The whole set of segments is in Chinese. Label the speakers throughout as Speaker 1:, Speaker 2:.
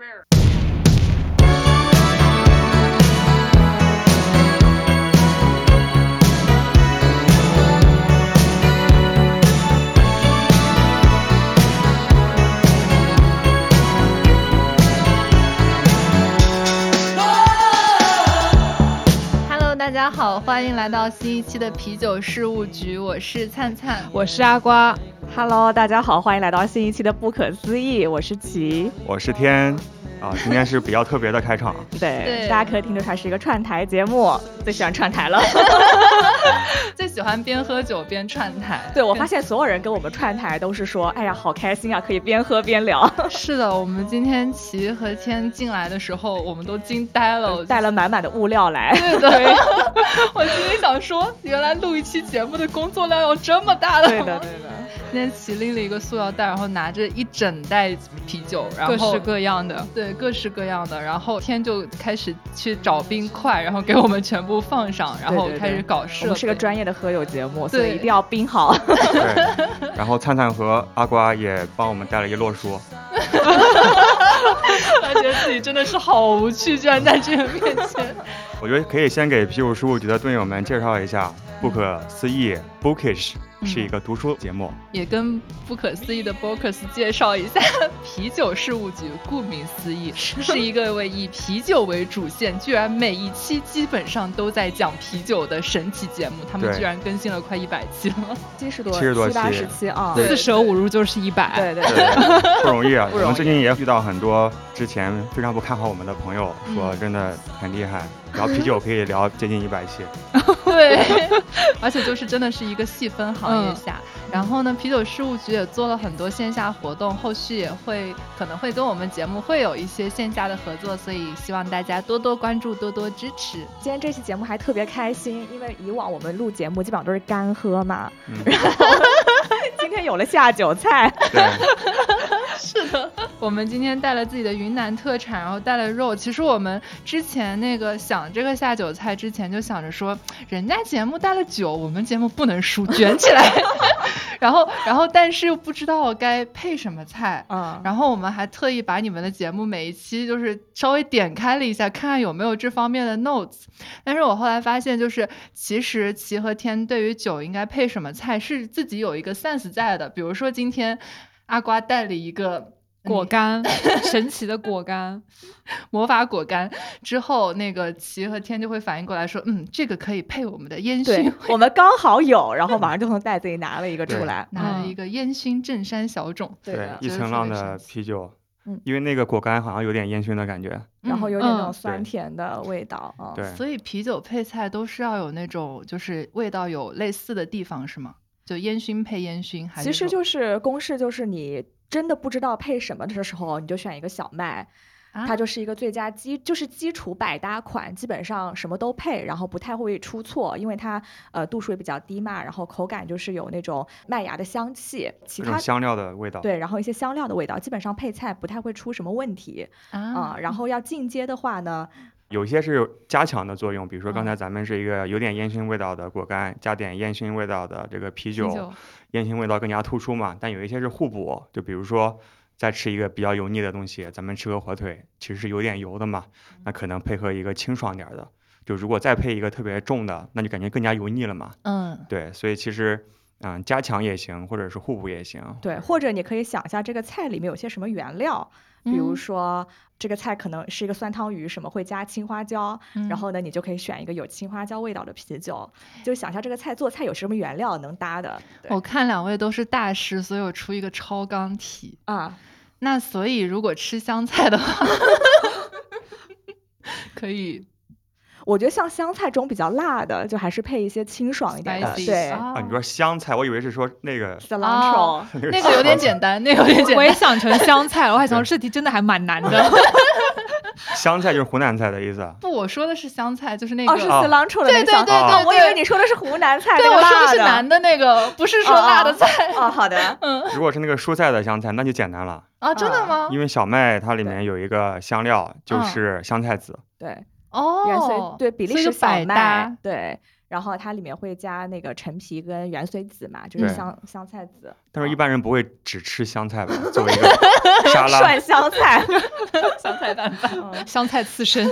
Speaker 1: Hello，大家好，欢迎来到新一期的啤酒事务局，我是灿灿，
Speaker 2: 我是阿瓜。
Speaker 3: Hello，大家好，欢迎来到新一期的不可思议，我是琪。
Speaker 4: 我是天，啊，今天是比较特别的开场，
Speaker 3: 对，
Speaker 1: 对
Speaker 3: 大家可以听出它是一个串台节目，最喜欢串台了。
Speaker 1: 最喜欢边喝酒边串台。
Speaker 3: 对我发现所有人跟我们串台都是说，哎呀，好开心啊，可以边喝边聊，
Speaker 1: 是的，我们今天齐和谦进来的时候，我们都惊呆了，
Speaker 3: 带了满满的物料来。
Speaker 1: 对的，我心里想说，原来录一期节目的工作量有这么大的。
Speaker 3: 对的，对的。
Speaker 1: 今天齐拎了一个塑料袋，然后拿着一整袋啤酒，然后
Speaker 2: 各式各样的，
Speaker 1: 对，各式各样的。然后天就开始去找冰块，然后给我们全部放上，然后
Speaker 3: 对对对
Speaker 1: 开始搞设备。
Speaker 3: 我们是个专业的喝酒节目，所以一定要冰好。
Speaker 4: 对，然后灿灿和阿瓜也帮我们带了一摞书，
Speaker 1: 他觉得自己真的是好无趣，居然在这个面前。
Speaker 4: 我觉得可以先给啤酒十五局的队友们介绍一下，不可思议 Bookish 是一个读书节目，
Speaker 1: 也跟不可思议的 Bookers 介绍一下，啤酒事务局顾名思义 是一个为以啤酒为主线，居然每一期基本上都在讲啤酒的神奇节目。他们居然更新了快一百期了，
Speaker 3: 七十多，
Speaker 4: 七十多
Speaker 3: 七八
Speaker 4: 期
Speaker 3: 十期啊。
Speaker 2: 四舍五入就是一百。
Speaker 3: 对对对。
Speaker 4: 对，不容易啊。我们最近也遇到很多之前非常不看好我们的朋友，说真的很厉害，聊啤酒可以聊接近一百期，
Speaker 1: 对，而且就是真的是一个细分行业下。然后呢，啤酒事务局也做了很多线下活动，后续也会可能会跟我们节目会有一些线下的合作，所以希望大家多多关注，多多支持。
Speaker 3: 今天这期节目还特别开心，因为以往我们录节目基本上都是干喝嘛，
Speaker 4: 嗯，
Speaker 3: 今天有了下酒菜。
Speaker 4: 对，
Speaker 1: 是的，我们今天带了自己的云南特产，然后带了肉。其实我们之前那个想这个下酒菜之前就想着说，人家节目带了酒，我们节目不能输，卷起来。然后，然后但是又不知道该配什么菜。
Speaker 3: 嗯，
Speaker 1: 然后我们还特意把你们的节目每一期就是稍微点开了一下，看看有没有这方面的 notes。但是我后来发现，就是其实齐和天对于酒应该配什么菜是自己有一个 sense 在的。比如说今天阿瓜带了一个
Speaker 2: 果干，神奇的果干，
Speaker 1: 魔法果干之后，那个齐和天就会反应过来说，嗯，这个可以配我们的烟熏。，
Speaker 3: 我们刚好有，然后 马上就从袋子里拿了一个出来。
Speaker 1: 拿了一个烟熏镇山小种，
Speaker 3: 对的，
Speaker 4: 一层浪的啤酒
Speaker 3: 嗯，
Speaker 4: 因为那个果干好像有点烟熏的感觉，
Speaker 3: 然后
Speaker 1: 嗯
Speaker 3: 有点那种
Speaker 2: 嗯
Speaker 3: 酸甜的味道啊。
Speaker 4: 对，
Speaker 1: 所以啤酒配菜都是要有那种就是味道有类似的地方是吗？就烟熏配烟熏，还是
Speaker 3: 其实就是公式，就是你真的不知道配什么的时候，你就选一个小麦，
Speaker 1: 啊
Speaker 3: 它就是一个最佳基，就是基础百搭款，基本上什么都配，然后不太会出错，因为它呃度数也比较低嘛，然后口感就是有那种麦芽的香气，其他
Speaker 4: 香料的味道。
Speaker 3: 对，然后一些香料的味道，基本上配菜不太会出什么问题啊、
Speaker 1: 啊，
Speaker 3: 然后要进阶的话呢，
Speaker 4: 有些是有加强的作用，比如说刚
Speaker 1: 嗯
Speaker 4: 才咱们是一个有点烟熏味道的果干，加点烟熏味道的这个啤酒，
Speaker 1: 啤酒
Speaker 4: 烟熏味道更加突出嘛。但有一些是互补，就比如说再吃一个比较油腻的东西，咱们吃个火腿，其实是有点油的嘛，那可能配合一个清爽点儿的。就如果再配一个特别重的，那就感觉更加油腻了嘛。
Speaker 1: 嗯，
Speaker 4: 对，所以其实嗯加强也行，或者是互补也行。
Speaker 3: 对，或者你可以想一下这个菜里面有些什么原料，比如
Speaker 1: 嗯
Speaker 3: 说这个菜可能是一个酸汤鱼，什么会加青花椒，
Speaker 1: 嗯
Speaker 3: 然后呢你就可以选一个有青花椒味道的啤酒，就想一下这个菜做菜有什么原料能搭的。
Speaker 1: 我看两位都是大师，所以我出一个超纲题。
Speaker 3: 啊，
Speaker 1: 那所以如果吃香菜的话，可以
Speaker 3: 我觉得像香菜这种比较辣的，就还是配一些清爽一点的，对
Speaker 1: 啊
Speaker 4: 啊，你说香菜，我以为是说那个
Speaker 3: ，cilantro，、
Speaker 1: 哦那个有点简单，那个有点简单。
Speaker 2: 我也想成香菜，我还想说这题真的还蛮难的。
Speaker 4: 香菜就是湖南菜的意思。啊
Speaker 1: 不，我说的是香菜，就是那个。
Speaker 3: 哦，是
Speaker 4: 哦
Speaker 3: cilantro 的
Speaker 1: 对对对
Speaker 3: 哦我以
Speaker 1: 对对
Speaker 3: 为你说的是湖南菜，
Speaker 1: 对，我说的是男的那个，不是说辣的菜。
Speaker 3: 哦，好的，嗯
Speaker 4: 如果是那个蔬菜的香菜，那就简单了，
Speaker 1: 啊，真的吗？
Speaker 4: 因为小麦它里面有一个香料，就
Speaker 1: 嗯
Speaker 4: 是香菜籽。
Speaker 3: 对，
Speaker 1: 哦，
Speaker 3: 元髓对比利时小麦
Speaker 1: 百搭，
Speaker 3: 对。然后它里面会加那个陈皮跟元髓籽嘛，就是香香菜籽，
Speaker 4: 但是一般人不会只吃香菜吧？作为一个 沙拉，
Speaker 3: 涮香菜。
Speaker 1: 香菜拌饭。
Speaker 3: 嗯
Speaker 2: 香菜刺身，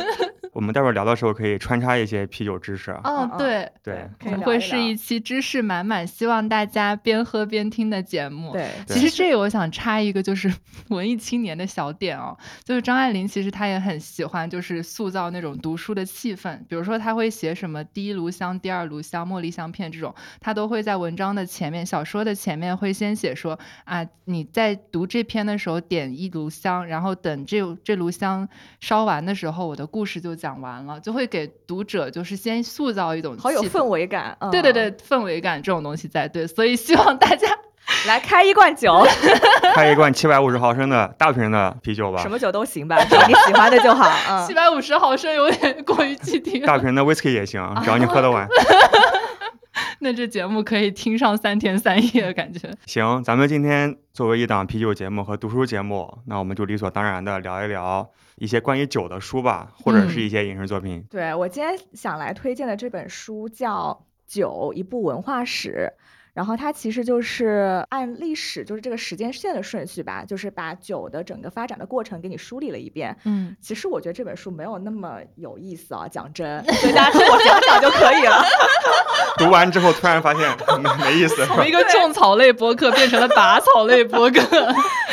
Speaker 4: 我们待会儿聊的时候可以穿插一些啤酒知识啊。
Speaker 1: 哦，
Speaker 3: 嗯
Speaker 1: 对，
Speaker 4: 对，
Speaker 3: 可以
Speaker 1: 我们会是一期知识满满，希望大家边喝边听的节目。。
Speaker 3: 对，
Speaker 1: 其实这个我想插一个，就是 文艺青年的小点哦，就是张爱玲其实她也很喜欢，就是塑造那种读书的气氛。比如说，她会写什么第一炉香、第二炉香、茉莉香片这种，她都会在文章的前面、小说的前面会先写说啊，你在读这篇的时候点一炉香，然后等这这炉香烧完的时候，我的故事就讲完了，就会给读者就是先塑造一种
Speaker 3: 好有氛围感。嗯
Speaker 1: 对对对，，氛围感这种东西在对，所以希望大家
Speaker 3: 来开一罐酒，
Speaker 4: 开一罐七百五十毫升的大瓶的啤酒吧
Speaker 3: 什，么酒都行吧，只要你喜欢的就好。嗯，
Speaker 1: 七百五十毫升有点过于具体，
Speaker 4: 大瓶的 whisky 也行，只要你喝得完。
Speaker 1: 那这节目可以听上三天三夜，感觉。
Speaker 4: 行，咱们今天作为一档啤酒节目和读书节目，那我们就理所当然的聊一聊一些关于酒的书吧，或者是一些影视作品。
Speaker 3: 对我今天想来推荐的这本书叫《酒：一部文化史》。然后它其实就是按历史，就是这个时间线的顺序吧，就是把酒的整个发展的过程给你梳理了一遍。
Speaker 1: 嗯，
Speaker 3: 其实我觉得这本书没有那么有意思啊，讲真，所以大家听我讲讲就可以了。
Speaker 4: 读完之后突然发现没没意思，
Speaker 1: 从一个种草类播客变成了拔草类播客。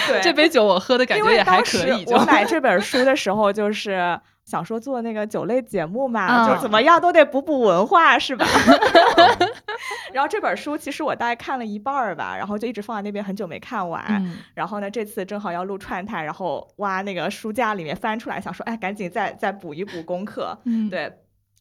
Speaker 3: 对，
Speaker 1: 这杯酒我喝的感觉也还可以，就
Speaker 3: 我买这本书的时候，就是想说做那个酒类节目嘛，就
Speaker 1: 嗯
Speaker 3: 怎么样都得补补文化，是吧？然后这本书其实我大概看了一半儿吧，然后就一直放在那边，很久没看完。
Speaker 1: 嗯
Speaker 3: 然后呢，这次正好要录串台，然后挖那个书架里面翻出来，想说，哎，赶紧再再补一补功课。
Speaker 1: 嗯，
Speaker 3: 对。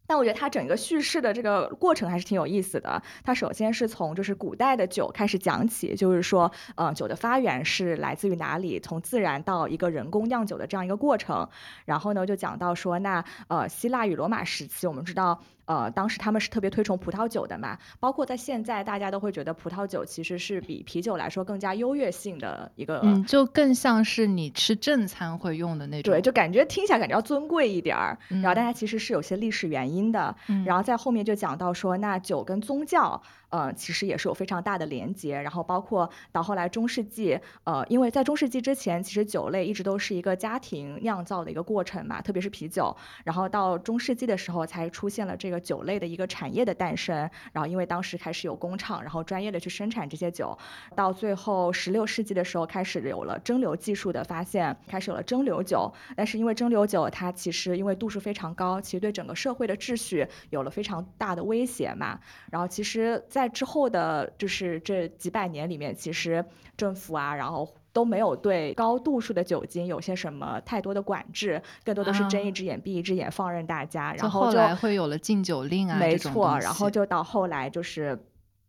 Speaker 3: 但我觉得它整个叙事的这个过程还是挺有意思的。它首先是从就是古代的酒开始讲起，就是说，呃，酒的发源是来自于哪里，从自然到一个人工酿酒的这样一个过程。然后呢，就讲到说，那呃，希腊与罗马时期，我们知道，呃，当时他们是特别推崇葡萄酒的嘛，包括在现在，大家都会觉得葡萄酒其实是比啤酒来说更加优越性的一个。
Speaker 1: 嗯，就更像是你吃正餐会用的那种。
Speaker 3: 对，就感觉听起来感觉要尊贵一点儿，然后大家其实是有些历史原因的，
Speaker 1: 嗯
Speaker 3: 然后在后面就讲到说，那酒跟宗教，呃，其实也是有非常大的连接。然后包括到后来中世纪，呃，因为在中世纪之前，其实酒类一直都是一个家庭酿造的一个过程嘛，特别是啤酒。然后到中世纪的时候，才出现了这个酒类的一个产业的诞生。然后因为当时开始有工厂，然后专业的去生产这些酒。到最后十六世纪的时候，开始有了蒸馏技术的发现，开始有了蒸馏酒。但是因为蒸馏酒它其实因为度数非常高，其实对整个社会的秩序有了非常大的威胁嘛。然后其实，在之后的就是这几百年里面，其实政府啊，然后。都没有对高度数的酒精有些什么太多的管制，更多的是睁一
Speaker 1: 啊
Speaker 3: 只眼闭一只眼，放任大家。
Speaker 1: 就
Speaker 3: 然后就
Speaker 1: 后来会有了禁酒令啊，
Speaker 3: 没错，然后就到后来就是。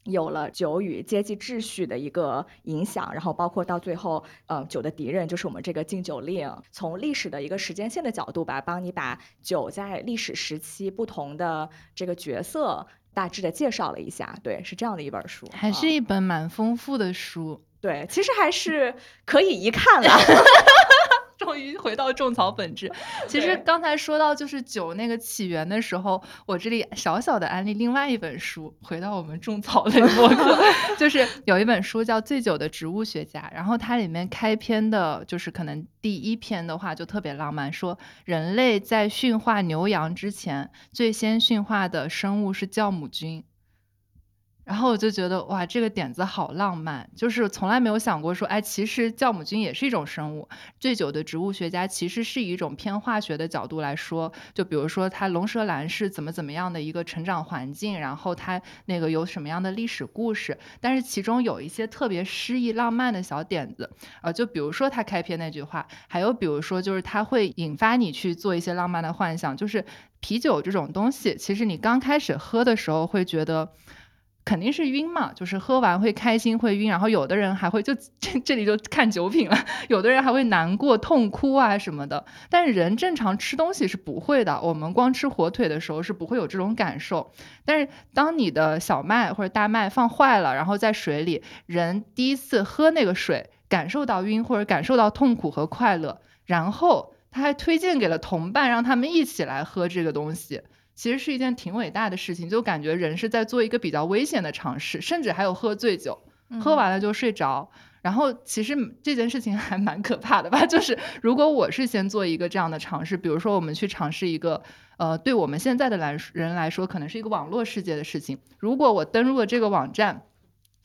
Speaker 3: 有了酒与阶级秩序的一个影响，然后包括到最后，呃，酒的敌人就是我们这个禁酒令。从历史的一个时间线的角度吧，帮你把酒在历史时期不同的这个角色大致的介绍了一下。对，是这样的一本书，啊
Speaker 1: 还是一本蛮丰富的书。
Speaker 3: 对，其实还是可以一看啦。
Speaker 1: 终于回到种草本质。其实刚才说到就是酒那个起源的时候，我这里小小的安利另外一本书，回到我们种草类博客，就是有一本书叫《醉酒的植物学家》，然后它里面开篇的就是可能第一篇的话就特别浪漫，说人类在驯化牛羊之前，最先驯化的生物是酵母菌。然后我就觉得哇，这个点子好浪漫，就是从来没有想过说，哎，其实酵母菌也是一种生物。醉酒的植物学家其实是以一种偏化学的角度来说，就比如说它龙舌兰是怎么怎么样的一个成长环境，然后它那个有什么样的历史故事，但是其中有一些特别诗意浪漫的小点子，呃，就比如说他开篇那句话，还有比如说就是它会引发你去做一些浪漫的幻想，就是啤酒这种东西，其实你刚开始喝的时候会觉得。肯定是晕嘛，就是喝完会开心会晕，然后有的人还会就这这里就看酒品了，有的人还会难过痛哭啊什么的。但是人正常吃东西是不会的，我们光吃火腿的时候是不会有这种感受。但是当你的小麦或者大麦放坏了，然后在水里，人第一次喝那个水，感受到晕或者感受到痛苦和快乐，然后他还推荐给了同伴，让他们一起来喝这个东西。其实是一件挺伟大的事情，就感觉人是在做一个比较危险的尝试，甚至还有喝醉酒，喝完了就睡着。然后其实这件事情还蛮可怕的吧？就是如果我是先做一个这样的尝试，比如说我们去尝试一个，呃，对我们现在的来人来说可能是一个网络世界的事情，如果我登录了这个网站。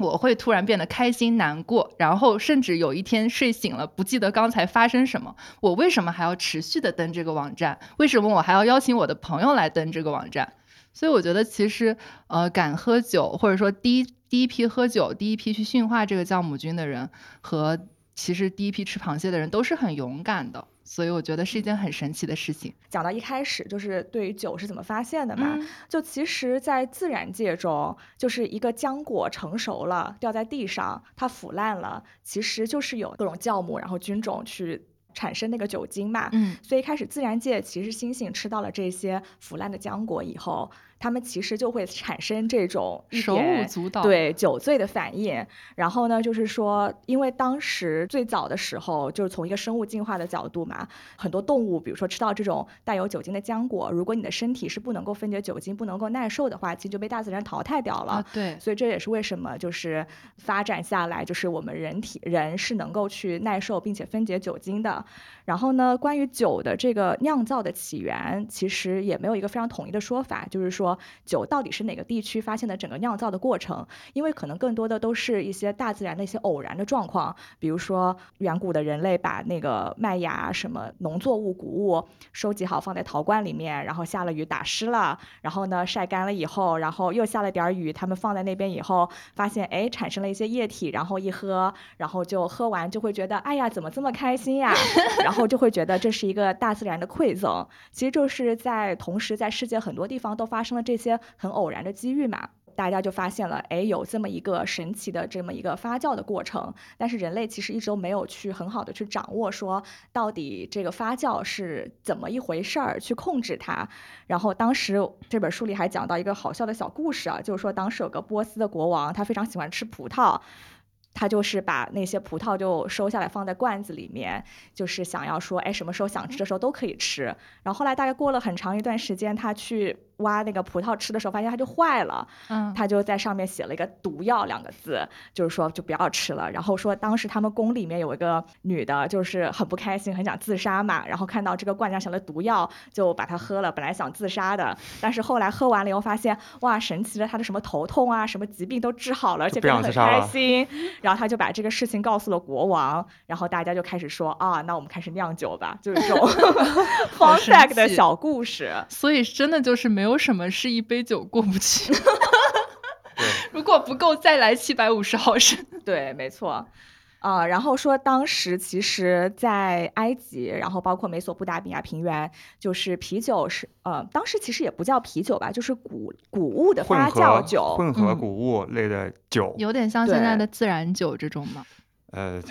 Speaker 1: 我会突然变得开心、难过，然后甚至有一天睡醒了不记得刚才发生什么。我为什么还要持续的登这个网站？为什么我还要邀请我的朋友来登这个网站？所以我觉得其实，呃，敢喝酒或者说第一第一批喝酒、第一批去驯化这个酵母菌的人，和其实第一批吃螃蟹的人都是很勇敢的。所以我觉得是一件很神奇的事情。
Speaker 3: 讲到一开始，就是对于酒是怎么发现的嘛？就其实，在自然界中，就是一个浆果成熟了，掉在地上，它腐烂了，其实就是有各种酵母，然后菌种去产生那个酒精嘛。
Speaker 1: 嗯。
Speaker 3: 所以开始自然界，其实猩猩吃到了这些腐烂的浆果以后。他们其实就会产生这种
Speaker 1: 手舞足蹈，
Speaker 3: 对酒醉的反应。然后呢，就是说，因为当时最早的时候，就是从一个生物进化的角度嘛，很多动物，比如说吃到这种带有酒精的浆果，如果你的身体是不能够分解酒精、不能够耐受的话，其实就被大自然淘汰掉了。
Speaker 1: 对，
Speaker 3: 所以这也是为什么就是发展下来，就是我们人体人是能够去耐受并且分解酒精的。然后呢，关于酒的这个酿造的起源，其实也没有一个非常统一的说法，就是说。酒到底是哪个地区发现的整个酿造的过程？因为可能更多的都是一些大自然的一些偶然的状况，比如说远古的人类把那个麦芽、什么农作物、谷物收集好放在陶罐里面，然后下了雨打湿了，然后呢晒干了以后，然后又下了点雨，他们放在那边以后，发现哎产生了一些液体，然后一喝，然后就喝完就会觉得哎呀怎么这么开心呀？然后就会觉得这是一个大自然的馈赠。其实就是在同时在世界很多地方都发生了。这些很偶然的机遇嘛，大家就发现了，哎，有这么一个神奇的这么一个发酵的过程。但是人类其实一直都没有去很好的去掌握，说到底这个发酵是怎么一回事儿，去控制它。然后当时这本书里还讲到一个好笑的小故事啊，就是说当时有个波斯的国王，他非常喜欢吃葡萄。他就是把那些葡萄就收下来放在罐子里面，就是想要说，哎，什么时候想吃的时候都可以吃。然后后来大概过了很长一段时间，他去挖那个葡萄吃的时候，发现它就坏了。
Speaker 1: 嗯，
Speaker 3: 他就在上面写了一个“毒药”两个字，就是说就不要吃了。然后说当时他们宫里面有一个女的，就是很不开心，很想自杀嘛。然后看到这个罐上写了“毒药”，就把它喝了。本来想自杀的，但是后来喝完了以后发现，哇，神奇的，他的什么头痛啊，什么疾病都治好了，而且变得很开心。然后他就把这个事情告诉了国王，然后大家就开始说啊，那我们开始酿酒吧，就是这种 fun fact 的小故事。
Speaker 1: 所以真的就是没有什么是一杯酒过不去。如果不够，再来七百五十毫升。
Speaker 3: 对，没错。啊，然后说当时其实，在埃及，然后包括美索不达米亚平原，就是啤酒是呃，当时其实也不叫啤酒吧，就是谷谷物的发酵酒，
Speaker 4: 混合谷物类的酒，
Speaker 1: 有点像现在的自然酒这种吗？
Speaker 4: 呃。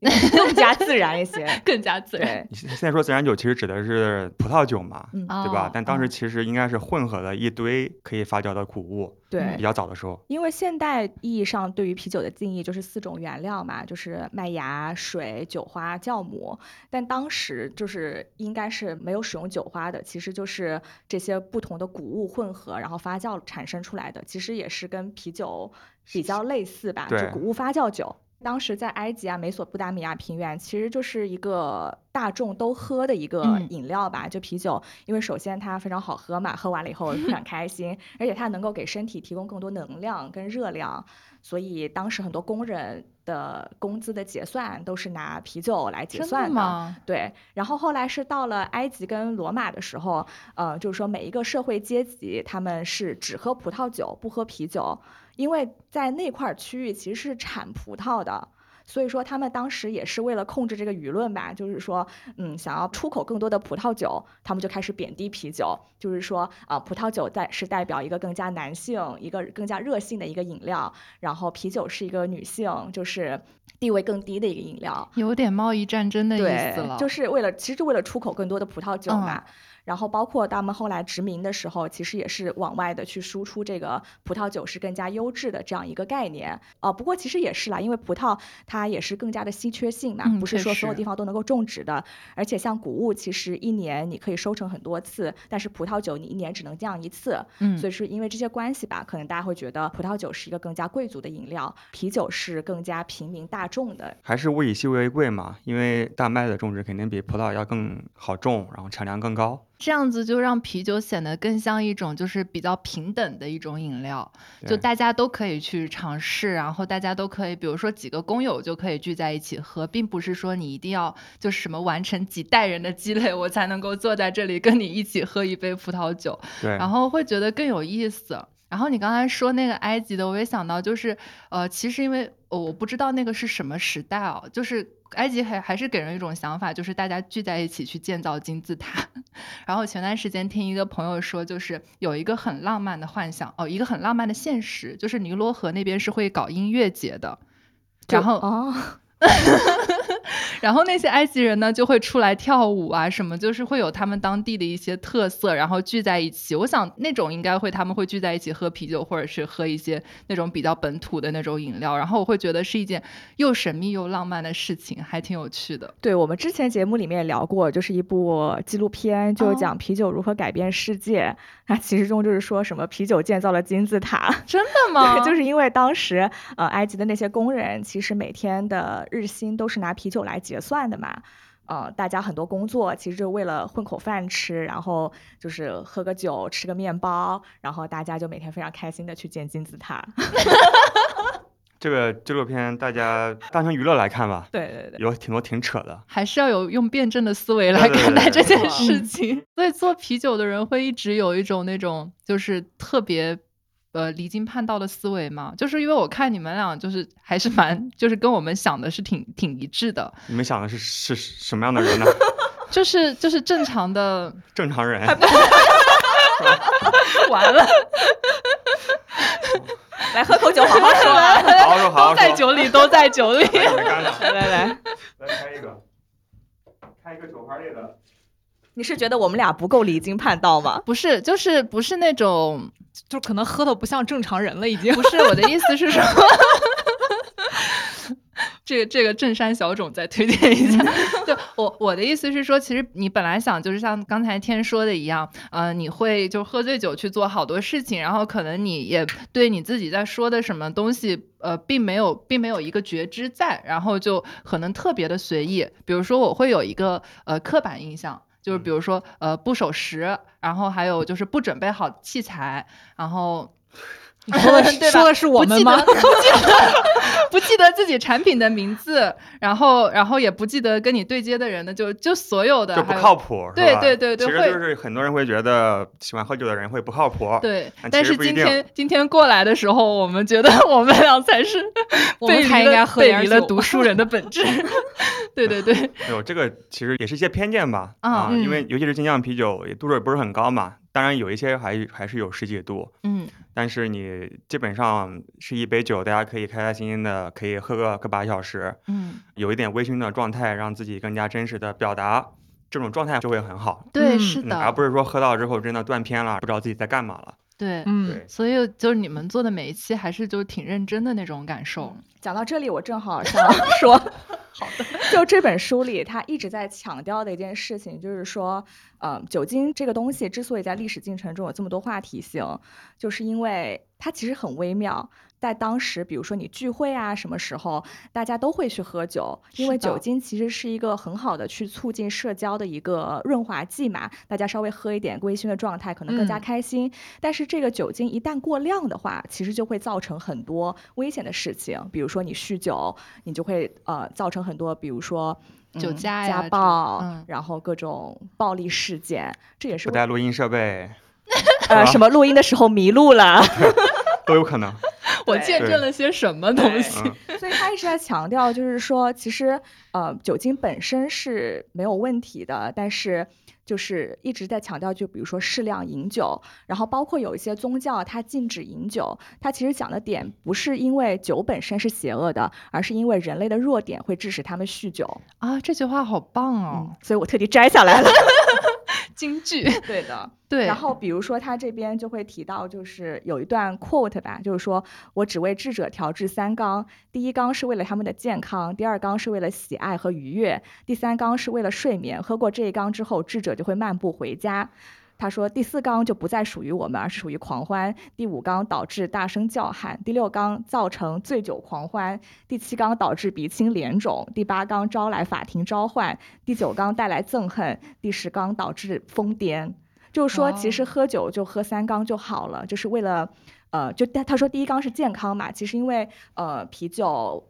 Speaker 3: 更加自然一些，
Speaker 1: 更加自然。
Speaker 4: 你现在说自然酒，其实指的是葡萄酒嘛，对吧？但当时其实应该是混合了一堆可以发酵的谷物。
Speaker 3: 对，
Speaker 4: 比较早的时候。
Speaker 3: 因为现代意义上对于啤酒的定义就是四种原料嘛，就是麦芽、水、酒花、酵母。但当时就是应该是没有使用酒花的，其实就是这些不同的谷物混合，然后发酵产生出来的，其实也是跟啤酒比较类似吧，就谷物发酵酒。当时在埃及啊，美索不达米亚平原，其实就是一个大众都喝的一个饮料吧，就啤酒。因为首先它非常好喝嘛，喝完了以后 非常开心，而且它能够给身体提供更多能量跟热量，所以当时很多工人的工资的结算都是拿啤酒来结算
Speaker 1: 的。
Speaker 3: 对。然后后来是到了埃及跟罗马的时候，呃，就是说每一个社会阶级他们是只喝葡萄酒，不喝啤酒。因为在那块区域其实是产葡萄的，所以说他们当时也是为了控制这个舆论吧，就是说，嗯，想要出口更多的葡萄酒，他们就开始贬低啤酒，就是说，啊，葡萄酒代是代表一个更加男性、一个更加热性的一个饮料，然后啤酒是一个女性，就是地位更低的一个饮料，
Speaker 1: 有点贸易战争的意思了，
Speaker 3: 就是为了其实为了出口更多的葡萄酒嘛。然后包括他们后来殖民的时候，其实也是往外的去输出这个葡萄酒是更加优质的这样一个概念。哦，不过其实也是啦，因为葡萄它它也是更加的稀缺性嘛，不是说所有地方都能够种植的。而且像谷物，其实一年你可以收成很多次，但是葡萄酒你一年只能酿一次。
Speaker 1: 嗯
Speaker 3: 所以是因为这些关系吧，可能大家会觉得葡萄酒是一个更加贵族的饮料，啤酒是更加平民大众的。
Speaker 4: 还是物以稀为贵嘛，因为大麦的种植肯定比葡萄要更好种，然后产量更高。
Speaker 1: 这样子就让啤酒显得更像一种就是比较平等的一种饮料，就大家都可以去尝试，然后大家都可以，比如说几个工友就可以聚在一起喝，并不是说你一定要就是什么完成几代人的积累，我才能够坐在这里跟你一起喝一杯葡萄酒，
Speaker 4: 对，
Speaker 1: 然后会觉得更有意思。然后你刚才说那个埃及的，我也想到，就是呃，其实因为、呃我不知道那个是什么时代哦，就是埃及还还是给人一种想法，就是大家聚在一起去建造金字塔。然后前段时间听一个朋友说，就是有一个很浪漫的幻想哦，一个很浪漫的现实，就是尼罗河那边是会搞音乐节的，然后
Speaker 3: 哦，
Speaker 1: 然后那些埃及人呢就会出来跳舞啊，什么就是会有他们当地的一些特色，然后聚在一起。我想那种应该会他们会聚在一起喝啤酒，或者是喝一些那种比较本土的那种饮料。然后我会觉得是一件又神秘又浪漫的事情，还挺有趣的。
Speaker 3: 对我们之前节目里面也聊过，就是一部纪录片，就是
Speaker 1: 哦
Speaker 3: 讲啤酒如何改变世界。那其实中就是说什么啤酒建造了金字塔。
Speaker 1: 真的吗？
Speaker 3: 对，就是因为当时呃，埃及的那些工人其实每天的日薪都是拿啤酒来结算的嘛。呃，大家很多工作其实就为了混口饭吃，然后就是喝个酒，吃个面包，然后大家就每天非常开心的去建金字塔。
Speaker 4: 这个纪录片大家当成娱乐来看吧，
Speaker 3: 对对对。
Speaker 4: 有挺多挺扯的。
Speaker 1: 还是要有用辩证的思维来看待这
Speaker 4: 对对
Speaker 1: 件事情。所以做啤酒的人会一直有一种那种就是特别呃离经叛道的思维嘛，就是因为我看你们俩就是还是蛮就是跟我们想的是挺挺一致的，
Speaker 4: 你们想的是是什么样的人呢？
Speaker 1: 就是就是正常的
Speaker 4: 正常人。
Speaker 1: 完了，
Speaker 3: 来喝口酒，好好说啊。
Speaker 4: 好好说，好好
Speaker 1: 都在。酒里，都在酒里。
Speaker 4: 来
Speaker 3: 来来，来
Speaker 4: 开一个，开一个酒花类的。
Speaker 3: 你是觉得我们俩不够离经叛道吗？
Speaker 1: 不是，就是不是那种，
Speaker 2: 就可能喝的不像正常人了，已经。
Speaker 1: 不是我的意思是说，这个这个正山小种再推荐一下。就我我的意思是说，其实你本来想就是像刚才天说的一样，呃，你会就喝醉酒去做好多事情，然后可能你也对你自己在说的什么东西，呃，并没有并没有一个觉知在，然后就可能特别的随意。比如说，我会有一个呃刻板印象。就是比如说，呃，不守时，然后还有就是不准备好器材，然后
Speaker 2: 你 说的是
Speaker 1: 对吧
Speaker 2: 说的是我们吗？
Speaker 1: 不记得 不记得不记得自己产品的名字，然后然后也不记得跟你对接的人的，就就所有的
Speaker 4: 就不靠谱，
Speaker 1: 对对对对
Speaker 4: 其实就是很多人会觉得喜欢喝酒的人会不靠谱。
Speaker 1: 对
Speaker 4: 但，
Speaker 1: 是今天今天过来的时候，我们觉得 我们俩才是
Speaker 2: 我们
Speaker 1: 背离了
Speaker 2: 才应该喝
Speaker 1: 背离了读书人的本质。对对对，
Speaker 4: 哎呦，这个其实也是一些偏见吧，
Speaker 1: 啊
Speaker 4: 啊，因
Speaker 2: 嗯
Speaker 4: 为尤其是精酿啤酒，也度数也不是很高嘛，当然有一些还还是有十几度，
Speaker 1: 嗯
Speaker 4: 但是你基本上是一杯酒，大家可以开开心心的，可以喝个个把小时，
Speaker 1: 嗯，
Speaker 4: 有一点微醺的状态，让自己更加真实的表达，这种状态就会很好，
Speaker 1: 对，
Speaker 2: 嗯
Speaker 1: 是
Speaker 4: 的而，不是说喝到之后真的断片了，不知道自己在干嘛了。
Speaker 1: 对。
Speaker 2: 嗯
Speaker 4: 对，
Speaker 1: 所以就是你们做的每一期还是就挺认真的那种感受。
Speaker 3: 讲到这里，我正好想 说，好的，就这本书里，他一直在强调的一件事情，就是说，呃，酒精这个东西之所以在历史进程中有这么多话题性，就是因为它其实很微妙。在当时，比如说你聚会啊，什么时候大家都会去喝酒，因为酒精其实是一个很好的去促进社交的一个润滑剂嘛。大家稍微喝一点微醺的状态，可能更加
Speaker 2: 嗯
Speaker 3: 开心。但是这个酒精一旦过量的话，其实就会造成很多危险的事情，比如说你酗酒，你就会呃造成很多，比如说。
Speaker 1: 酒
Speaker 3: 嗯家
Speaker 1: 驾呀这
Speaker 3: 暴，
Speaker 1: 嗯
Speaker 3: 然后各种暴力事件，这也是
Speaker 4: 不带录音设备
Speaker 3: 呃什么录音的时候迷路了，
Speaker 4: 都有可能。
Speaker 1: 我见证了些什么东西？
Speaker 4: 嗯，
Speaker 3: 所以他一直在强调，就是说，其实呃，酒精本身是没有问题的，但是就是一直在强调，就比如说适量饮酒，然后包括有一些宗教它禁止饮酒，它其实讲的点不是因为酒本身是邪恶的，而是因为人类的弱点会致使他们酗酒。
Speaker 1: 啊，这句话好棒哦！
Speaker 3: 嗯，所以我特地摘下来了。
Speaker 1: 京剧。
Speaker 3: 对的。
Speaker 1: 对，
Speaker 3: 然后比如说他这边就会提到，就是有一段 quote 吧，就是说我只为智者调制三纲，第一纲是为了他们的健康，第二纲是为了喜爱和愉悦，第三纲是为了睡眠。喝过这一缸之后，智者就会漫步回家。他说第四缸就不再属于我们，而是属于狂欢。第五缸导致大声叫喊，第六缸造成醉酒狂欢，第七缸导致鼻青脸肿，第八缸招来法庭召唤，第九缸带来憎恨，第十缸导致疯癫。就是说，其实喝酒就喝三缸就好了，就是为了，呃，就他说第一缸是健康嘛，其实因为呃啤酒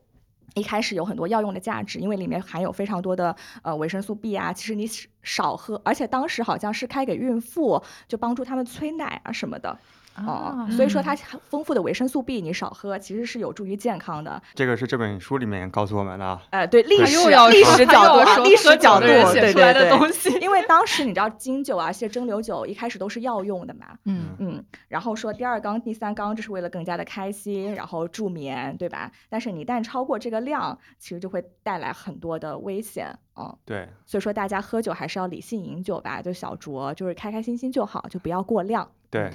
Speaker 3: 一开始有很多药用的价值，因为里面含有非常多的呃维生素 B 啊，其实你少喝，而且当时好像是开给孕妇，就帮助他们催奶啊什么的。哦，所以说它丰富的维生素 B 你少喝，其实是有助于健康的。
Speaker 4: 这个是这本书里面告诉我们的。
Speaker 3: 呃，对历史历史角度，历史角度写出来的东西。因为当时你知道金酒啊，一些蒸馏酒一开始都是药用的嘛。
Speaker 1: 嗯
Speaker 3: 嗯。然后说第二缸、第三缸，这是为了更加的开心，然后助眠，对吧？但是你一旦超过这个量，其实就会带来很多的危险。嗯，
Speaker 4: 对。
Speaker 3: 所以说大家喝酒还是要理性饮酒吧，就小酌，就是开开心心就好，就不要过量。
Speaker 4: 对。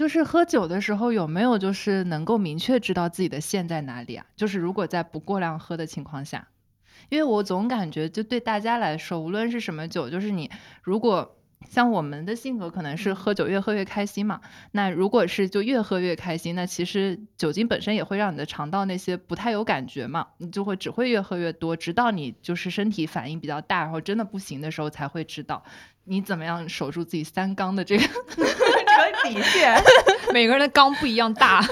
Speaker 1: 就是喝酒的时候有没有就是能够明确知道自己的线在哪里啊？就是如果在不过量喝的情况下，因为我总感觉就对大家来说，无论是什么酒，就是你如果像我们的性格可能是喝酒越喝越开心嘛，那如果是就越喝越开心，那其实酒精本身也会让你的肠道那些不太有感觉嘛，你就会只会越喝越多，直到你就是身体反应比较大，然后真的不行的时候才会知道。你怎么样守住自己三缸的这个这
Speaker 3: 个底线？
Speaker 2: 每个人的缸不一样大。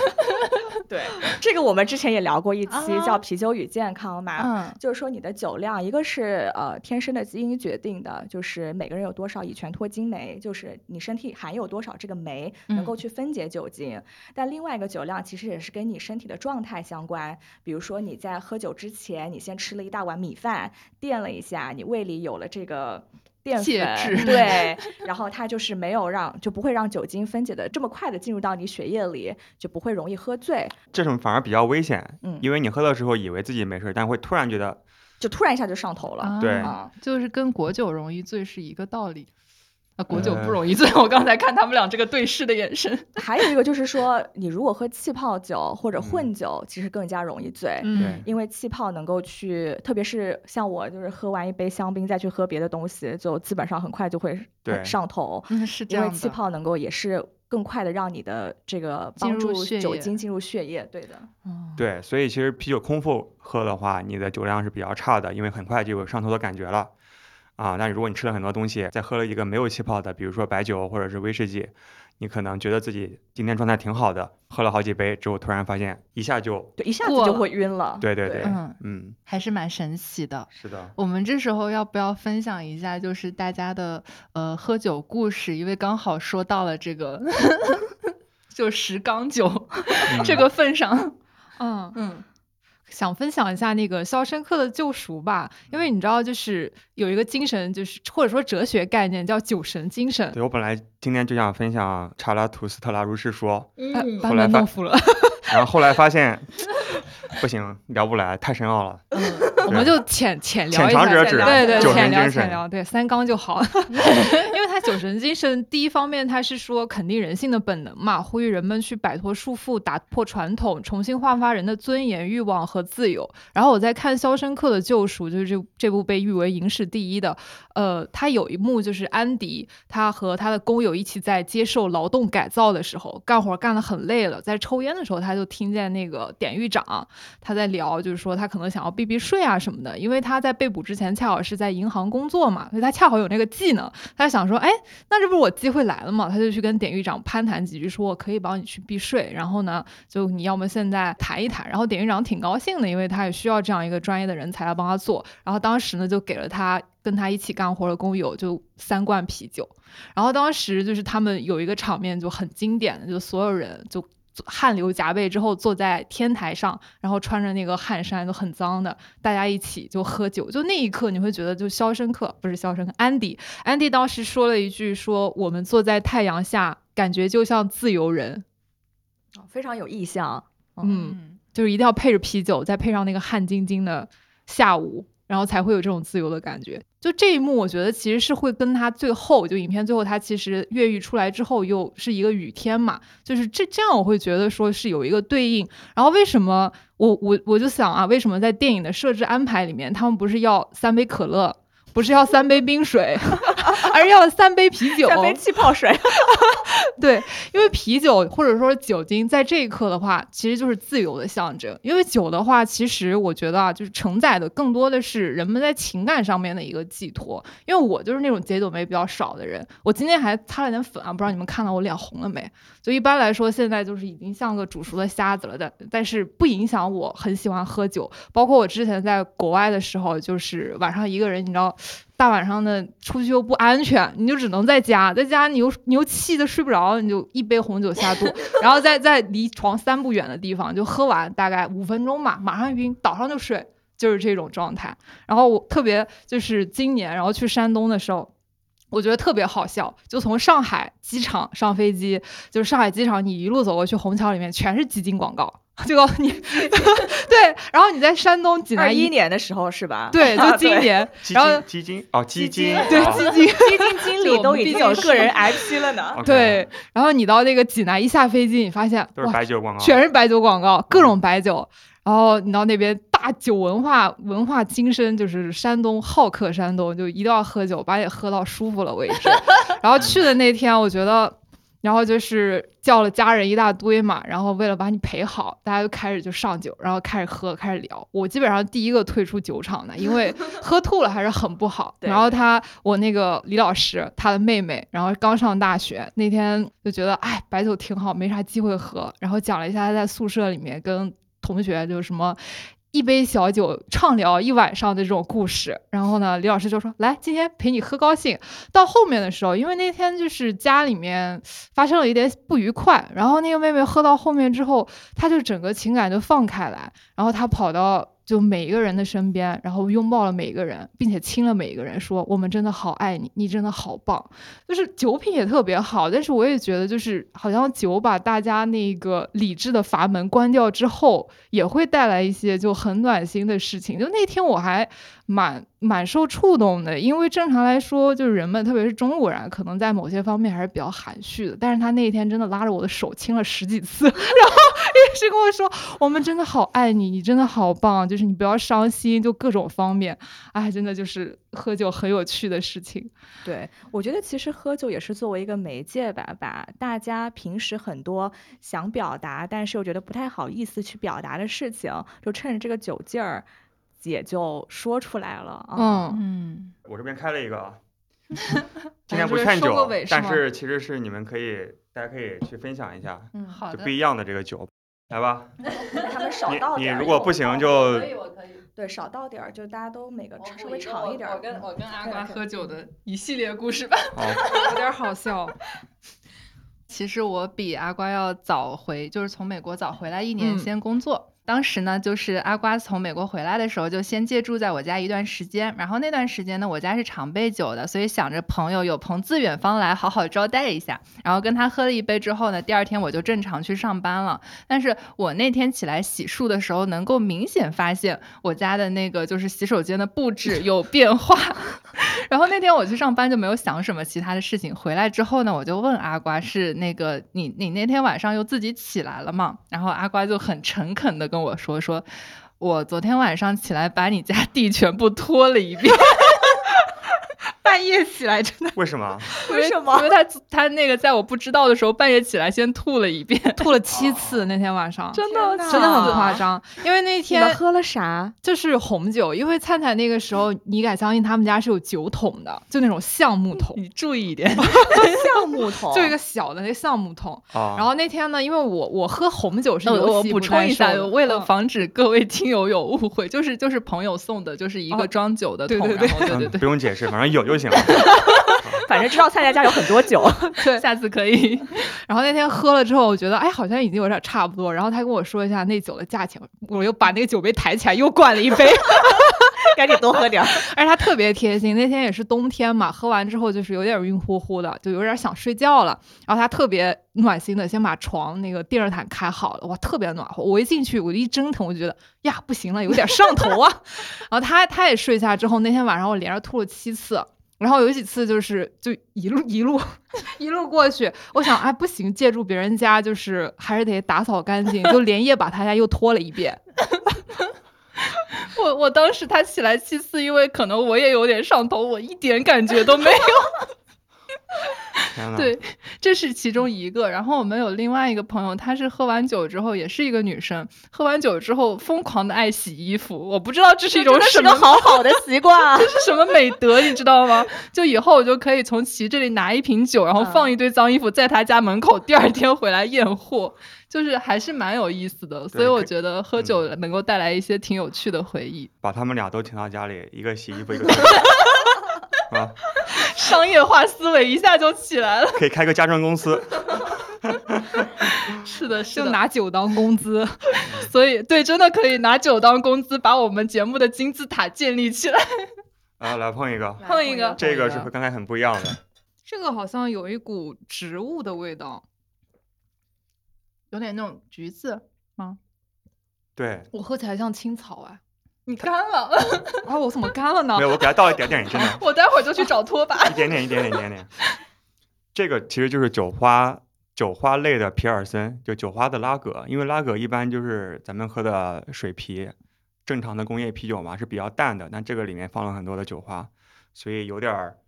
Speaker 3: 对，这个我们之前也聊过一期，叫《啤酒与健康》嘛。
Speaker 1: 嗯，
Speaker 3: 就是说你的酒量，一个是呃天生的基因决定的，就是每个人有多少乙醛脱精酶，就是你身体含有多少这个酶能够去分解酒精。但另外一个酒量其实也是跟你身体的状态相关。比如说你在喝酒之前，你先吃了一大碗米饭，垫了一下，你胃里有了这个。淀粉 对，然后它就是没有让，就不会让酒精分解的这么快的进入到你血液里，就不会容易喝醉。
Speaker 4: 这种反而比较危险，嗯，因为你喝的时候以为自己没事，但会突然觉得，
Speaker 3: 就突然一下就上头了。
Speaker 4: 对，
Speaker 1: 就是跟果酒容易醉是一个道理。啊，果酒不容易醉。我刚才看他们俩这个对视的眼神。
Speaker 3: 还有一个就是说，你如果喝气泡酒或者混酒，其实更加容易醉。
Speaker 1: 嗯，
Speaker 3: 因为气泡能够去，特别是像我，就是喝完一杯香槟再去喝别的东西，就基本上很快就会 上头。
Speaker 1: 嗯，是这样
Speaker 3: 因为气泡能够也是更快的让你的这个帮助酒精进入血液。对的。
Speaker 4: 对，所以其实啤酒空腹喝的话，你的酒量是比较差的，因为很快就有上头的感觉了。啊，但是如果你吃了很多东西，再喝了一个没有气泡的，比如说白酒或者是威士忌，你可能觉得自己今天状态挺好的，喝了好几杯之后，突然发现一下就
Speaker 3: 对，一下子就会晕了。
Speaker 4: 对对对，
Speaker 1: 嗯
Speaker 4: 嗯，
Speaker 1: 还是蛮神奇的。
Speaker 4: 是的，
Speaker 1: 我们这时候要不要分享一下，就是大家的呃喝酒故事？因为刚好说到了这个，就十缸酒这个份上，
Speaker 2: 嗯
Speaker 1: 嗯。
Speaker 2: 想分享一下那个《肖申克的救赎》吧，因为你知道，就是有一个精神，就是或者说哲学概念叫酒神精神。
Speaker 4: 对我本来今天就想分享查拉图斯特拉如是说，
Speaker 1: 嗯，
Speaker 2: 后来弄服了。
Speaker 4: 然后后来发现不行，聊不来，太深奥了。
Speaker 2: 嗯，我们就浅浅聊一
Speaker 4: 下，
Speaker 2: 对对，浅聊浅聊，对三纲就好。因为他酒神精神，第一方面他是说肯定人性的本能嘛，呼吁人们去摆脱束缚，打破传统，重新焕发人的尊严、欲望和自由。然后我在看《肖申克的救赎》，就是这这部被誉为影史第一的。呃，他有一幕就是安迪他和他的工友一起在接受劳动改造的时候，干活干得很累了，在抽烟的时候他。就听见那个典狱长他在聊，就是说他可能想要避避税啊什么的，因为他在被捕之前恰好是在银行工作嘛，所以他恰好有那个技能。他想说，哎，那这不是我机会来了嘛？他就去跟典狱长攀谈几句，说我可以帮你去避税。然后呢，就你要么现在谈一谈。然后典狱长挺高兴的，因为他也需要这样一个专业的人才来帮他做。然后当时呢，就给了他跟他一起干活的工友就三罐啤酒。然后当时就是他们有一个场面就很经典的，就所有人就。汗流浃背之后，坐在天台上，然后穿着那个汗衫，都很脏的，大家一起就喝酒。就那一刻，你会觉得，就肖申克不是肖申克，安迪，安迪当时说了一句，说我们坐在太阳下，感觉就像自由人，
Speaker 3: 非常有意象。
Speaker 2: 嗯，就是一定要配着啤酒，再配上那个汗津津的下午，然后才会有这种自由的感觉。就这一幕，我觉得其实是会跟他最后就影片最后，他其实越狱出来之后又是一个雨天嘛，就是这这样我会觉得说是有一个对应。然后为什么我我我就想啊，为什么在电影的设置安排里面，他们不是要三杯可乐？不是要三杯冰水，而是要三杯啤酒，
Speaker 3: 三杯气泡水。
Speaker 2: 对，因为啤酒或者说酒精在这一刻的话，其实就是自由的象征。因为酒的话，其实我觉得啊，就是承载的更多的是人们在情感上面的一个寄托。因为我就是那种解酒酶比较少的人，我今天还擦了点粉啊，不知道你们看到我脸红了没？就一般来说，现在就是已经像个煮熟的虾子了但，但是不影响我很喜欢喝酒。包括我之前在国外的时候，就是晚上一个人，你知道。大晚上的出去又不安全，你就只能在家，在家你又你又气的睡不着，你就一杯红酒下肚，然后在在离床三步远的地方就喝完，大概五分钟吧，马上晕，倒上就睡，就是这种状态。然后我特别就是今年，然后去山东的时候，我觉得特别好笑，就从上海机场上飞机，就是上海机场，你一路走过去，虹桥里面全是基金广告。就告诉你，对，然后你在山东济南
Speaker 3: 一年的时候是吧？
Speaker 2: 对，就今年，然后
Speaker 4: 基金哦，基金，
Speaker 2: 对，基金，
Speaker 3: 基金经理都已经有个人 IP 了呢。
Speaker 2: 对，然后你到那个济南一下飞机，你发现
Speaker 4: 都是白酒广告，
Speaker 2: 全是白酒广告，各种白酒。然后你到那边大酒文化文化精深，就是山东好客山东，就一定要喝酒，把你喝到舒服了为止。然后去的那天，我觉得。然后就是叫了家人一大堆嘛，然后为了把你陪好，大家就开始就上酒，然后开始喝，开始聊。我基本上第一个退出酒场的，因为 喝吐了还是很不好。然后他，我那个李老师，他的妹妹，然后刚上大学那天就觉得，哎，白酒挺好，没啥机会喝。然后讲了一下他在宿舍里面跟同学就什么。一杯小酒畅聊一晚上的这种故事，然后呢，李老师就说：“来，今天陪你喝高兴。”到后面的时候，因为那天就是家里面发生了一点不愉快，然后那个妹妹喝到后面之后，她就整个情感就放开来，然后她跑到。就每一个人的身边，然后拥抱了每一个人，并且亲了每一个人，说我们真的好爱你，你真的好棒。就是酒品也特别好，但是我也觉得，就是好像酒把大家那个理智的阀门关掉之后，也会带来一些就很暖心的事情。就那天我还。蛮蛮受触动的，因为正常来说，就是人们，特别是中国人，可能在某些方面还是比较含蓄的。但是他那一天真的拉着我的手亲了十几次，然后一直跟我说：“我们真的好爱你，你真的好棒，就是你不要伤心，就各种方面。”哎，真的就是喝酒很有趣的事情。
Speaker 3: 对，我觉得其实喝酒也是作为一个媒介吧，把大家平时很多想表达，但是又觉得不太好意思去表达的事情，就趁着这个酒劲儿。也就说出来了
Speaker 2: 嗯嗯，
Speaker 4: 我这边开了一个，今天不劝酒，但是其实是你们可以，大家可以去分享一下，
Speaker 1: 嗯，好
Speaker 4: 就不一样的这个酒，来吧。
Speaker 3: 他们少倒
Speaker 4: 点。你你如果不行就，
Speaker 1: 可以我可以。
Speaker 3: 对，少倒点儿，就大家都每个稍微长一点。
Speaker 1: 我跟我跟阿瓜喝酒的一系列故事吧，
Speaker 2: 有点好笑。
Speaker 1: 其实我比阿瓜要早回，就是从美国早回来一年，先工作。当时呢，就是阿瓜从美国回来的时候，就先借住在我家一段时间。然后那段时间呢，我家是常备酒的，所以想着朋友有朋自远方来，好好招待一下。然后跟他喝了一杯之后呢，第二天我就正常去上班了。但是我那天起来洗漱的时候，能够明显发现我家的那个就是洗手间的布置有变化。然后那天我去上班就没有想什么其他的事情。回来之后呢，我就问阿瓜是那个你你那天晚上又自己起来了吗？然后阿瓜就很诚恳的跟。跟我说说，我昨天晚上起来把你家地全部拖了一遍。半夜起来真的？
Speaker 4: 为什么？
Speaker 3: 为什么？
Speaker 1: 因为他他那个在我不知道的时候半夜起来先吐了一遍，
Speaker 2: 吐了七次那天晚上，
Speaker 3: 真的
Speaker 2: 真的很夸张。因为那天
Speaker 3: 喝了啥？
Speaker 2: 就是红酒。因为灿灿那个时候，你敢相信他们家是有酒桶的，就那种橡木桶。
Speaker 1: 你注意一点，
Speaker 3: 橡木桶，
Speaker 2: 就一个小的那橡木桶。然后那天呢，因为我我喝红酒是
Speaker 1: 我补充一下，为了防止各位听友有误会，就是就是朋友送的，就是一个装酒的桶。
Speaker 2: 对对
Speaker 1: 对对，
Speaker 4: 不用解释，反正有就。行了，
Speaker 3: 反正知道蔡家家有很多酒，
Speaker 2: 对，下次可以。然后那天喝了之后，我觉得哎，好像已经有点差不多。然后他跟我说一下那酒的价钱，我又把那个酒杯抬起来，又灌了一杯。
Speaker 3: 赶紧多喝点儿。
Speaker 2: 而且他特别贴心，那天也是冬天嘛，喝完之后就是有点晕乎乎的，就有点想睡觉了。然后他特别暖心的，先把床那个电热毯开好了，哇，特别暖和。我一进去，我一蒸腾，我就觉得呀，不行了，有点上头啊。然后他他也睡下之后，那天晚上我连着吐了七次。然后有几次就是就一路一路 一路过去，我想哎不行，借住别人家就是还是得打扫干净，就连夜把他家又拖了一遍。
Speaker 1: 我我当时他起来七次，因为可能我也有点上头，我一点感觉都没有。对，这是其中一个。然后我们有另外一个朋友，她是喝完酒之后，也是一个女生，喝完酒之后疯狂的爱洗衣服。我不知道这是一种什么
Speaker 3: 好好的习惯啊，
Speaker 1: 这是什么美德，你知道吗？就以后我就可以从其这里拿一瓶酒，然后放一堆脏衣服在他家门口，第二天回来验货，就是还是蛮有意思的。所以我觉得喝酒能够带来一些挺有趣的回忆。
Speaker 4: 把他们俩都请到家里，一个洗衣服，一个。啊，
Speaker 1: 商业化思维一下就起来了，
Speaker 4: 可以开个家政公司。
Speaker 1: 是的，是
Speaker 2: 就拿酒当工资，
Speaker 1: 所以对，真的可以拿酒当工资，把我们节目的金字塔建立起来。
Speaker 4: 啊，来碰一个，
Speaker 1: 碰一个，
Speaker 4: 这个是和刚才很不一样的。
Speaker 2: 这个好像有一股植物的味道，
Speaker 1: 有点那种橘子吗？
Speaker 4: 对，
Speaker 2: 我喝起来像青草哎。
Speaker 1: 你干了
Speaker 2: 啊！我怎么干了呢？
Speaker 4: 没有，我给他倒一点点，真的。
Speaker 1: 我待会儿就去找拖把。
Speaker 4: 一点点，一点点，一点点。这个其实就是酒花，酒花类的皮尔森，就酒花的拉格。因为拉格一般就是咱们喝的水啤，正常的工业啤酒嘛是比较淡的，但这个里面放了很多的酒花，所以有点儿，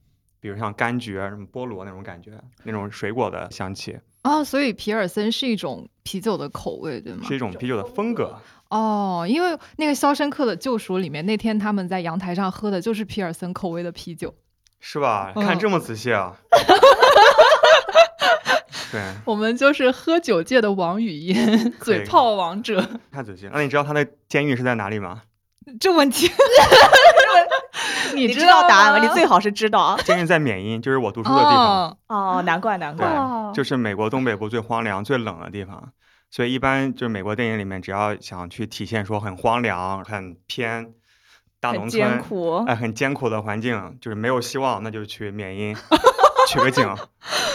Speaker 4: 比如像柑橘、什么菠萝那种感觉，那种水果的香气。
Speaker 2: 啊，所以皮尔森是一种啤酒的口味，对吗？
Speaker 4: 是一种啤酒的风格。
Speaker 2: 哦，因为那个《肖申克的救赎》里面，那天他们在阳台上喝的就是皮尔森口味的啤酒，
Speaker 4: 是吧？看这么仔细啊！对，
Speaker 1: 我们就是喝酒界的王语嫣，嘴炮王者。
Speaker 4: 太仔细，那你知道他的监狱是在哪里吗？
Speaker 2: 这问题，
Speaker 3: 你知道答案吗？你最好是知道。
Speaker 4: 监狱在缅因，就是我读书的地方。
Speaker 3: 哦，难怪难怪，
Speaker 4: 就是美国东北部最荒凉、最冷的地方。所以一般就是美国电影里面，只要想去体现说很荒凉、很偏大农村，哎，很艰苦的环境，就是没有希望，那就去缅因取个景。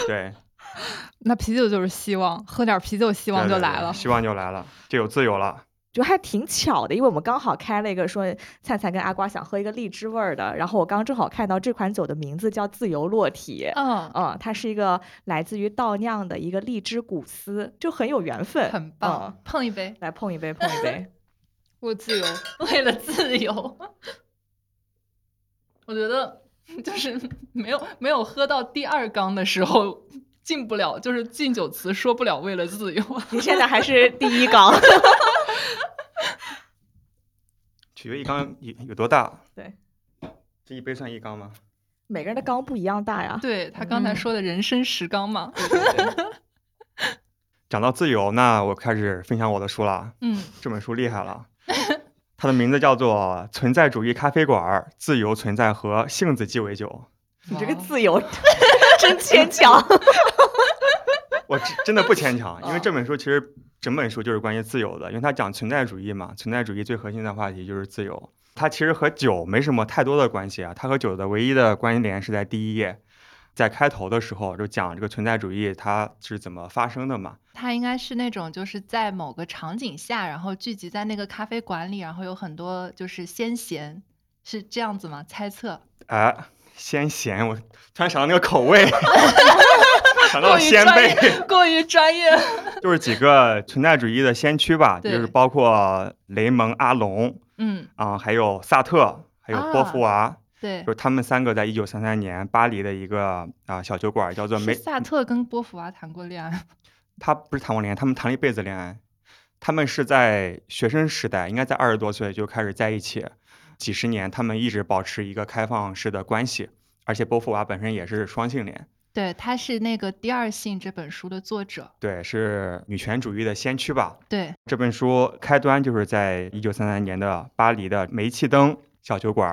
Speaker 4: 对，
Speaker 2: 那啤酒就是希望，喝点啤酒，希望就来了，
Speaker 4: 希望就来了，就有自由了。
Speaker 3: 就还挺巧的，因为我们刚好开了一个说灿灿跟阿瓜想喝一个荔枝味儿的，然后我刚正好看到这款酒的名字叫自由落体，
Speaker 1: 嗯。
Speaker 3: 嗯，它是一个来自于倒酿的一个荔枝古斯，就很有缘分，
Speaker 1: 很棒，碰一杯，
Speaker 3: 来碰一杯，碰一杯，
Speaker 2: 我自由，
Speaker 1: 为了自由，我觉得就是没有没有喝到第二缸的时候进不了，就是敬酒词说不了为了自由，
Speaker 3: 你现在还是第一缸。
Speaker 4: 取决一缸有有多大？
Speaker 3: 对，
Speaker 4: 这一杯算一缸吗？
Speaker 3: 每个人的缸不一样大呀。
Speaker 1: 对他刚才说的人生十缸嘛。
Speaker 4: 讲到自由，那我开始分享我的书了。
Speaker 1: 嗯，
Speaker 4: 这本书厉害了，它的名字叫做《存在主义咖啡馆：自由存在和杏子鸡尾酒》。
Speaker 3: 你这个自由真牵强。
Speaker 4: 我真的不牵强，因为这本书其实整本书就是关于自由的，因为它讲存在主义嘛，存在主义最核心的话题就是自由。它其实和酒没什么太多的关系啊，它和酒的唯一的关联是在第一页，在开头的时候就讲这个存在主义它是怎么发生的嘛。
Speaker 1: 它应该是那种就是在某个场景下，然后聚集在那个咖啡馆里，然后有很多就是先贤，是这样子吗？猜测？
Speaker 4: 哎，先贤，我突然想到那个口味。想到先辈，
Speaker 1: 过于专业，
Speaker 4: 就是几个存在主义的先驱吧，就是包括雷蒙·阿隆，
Speaker 1: 嗯
Speaker 4: 啊，还有萨特，还有波伏娃，
Speaker 1: 对，
Speaker 4: 就是他们三个在一九三三年巴黎的一个啊小酒馆叫做梅。
Speaker 1: 萨特跟波伏娃谈过恋爱？
Speaker 4: 他不是谈过恋爱，他们谈了一辈子恋爱。他们是在学生时代，应该在二十多岁就开始在一起，几十年，他们一直保持一个开放式的关系，而且波伏娃本身也是双性恋。
Speaker 1: 对，他是那个《第二性》这本书的作者，
Speaker 4: 对，是女权主义的先驱吧？
Speaker 1: 对，
Speaker 4: 这本书开端就是在一九三三年的巴黎的煤气灯小酒馆，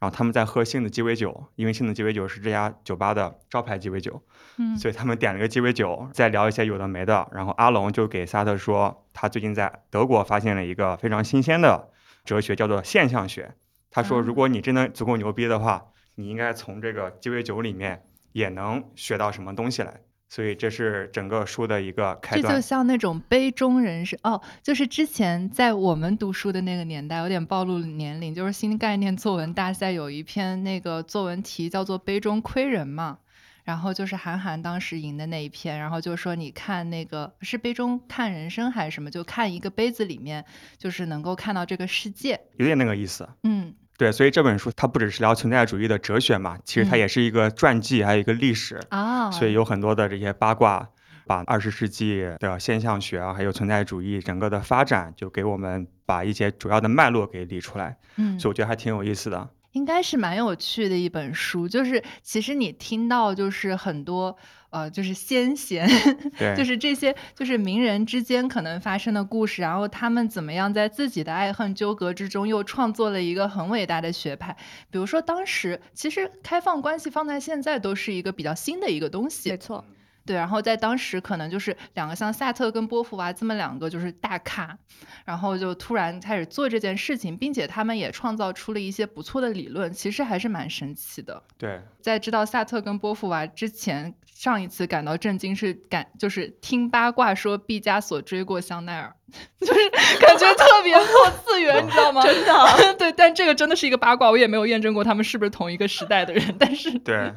Speaker 4: 然后他们在喝杏子鸡尾酒，因为杏子鸡尾酒是这家酒吧的招牌鸡尾酒，
Speaker 1: 嗯，
Speaker 4: 所以他们点了个鸡尾酒，再聊一些有的没的，然后阿龙就给萨特说，他最近在德国发现了一个非常新鲜的哲学，叫做现象学。他说，如果你真的足够牛逼的话，你应该从这个鸡尾酒里面也能学到什么东西来。所以这是整个书的一个开
Speaker 1: 端。这就像那种杯中人是哦，就是之前在我们读书的那个年代，有点暴露年龄。就是新概念作文大赛有一篇那个作文题叫做“杯中窥人”嘛，然后就是韩寒当时赢的那一篇，然后就说你看那个是杯中看人生还是什么，就看一个杯子里面，就是能够看到这个世界，
Speaker 4: 有点那个意思。
Speaker 1: 嗯。
Speaker 4: 对，所以这本书它不只是聊存在主义的哲学嘛，其实它也是一个传记，还有一个历史
Speaker 1: 啊。
Speaker 4: 所以有很多的这些八卦，把二十世纪的现象学啊，还有存在主义整个的发展，就给我们把一些主要的脉络给理出来。
Speaker 1: 嗯，
Speaker 4: 所以我觉得还挺有意思的。
Speaker 1: 应该是蛮有趣的一本书，就是其实你听到就是很多呃，就是先贤，就是这些就是名人之间可能发生的故事，然后他们怎么样在自己的爱恨纠葛之中又创作了一个很伟大的学派。比如说当时其实开放关系放在现在都是一个比较新的一个东西，
Speaker 3: 没错。
Speaker 1: 对，然后在当时可能就是两个像萨特跟波伏娃这么两个就是大咖，然后就突然开始做这件事情，并且他们也创造出了一些不错的理论，其实还是蛮神奇的。
Speaker 4: 对，
Speaker 1: 在知道萨特跟波伏娃之前，上一次感到震惊是感就是听八卦说毕加索追过香奈儿，就是感觉特别破次元，你知道吗？
Speaker 3: 真的，
Speaker 1: 对，但这个真的是一个八卦，我也没有验证过他们是不是同一个时代的人，但是
Speaker 4: 对。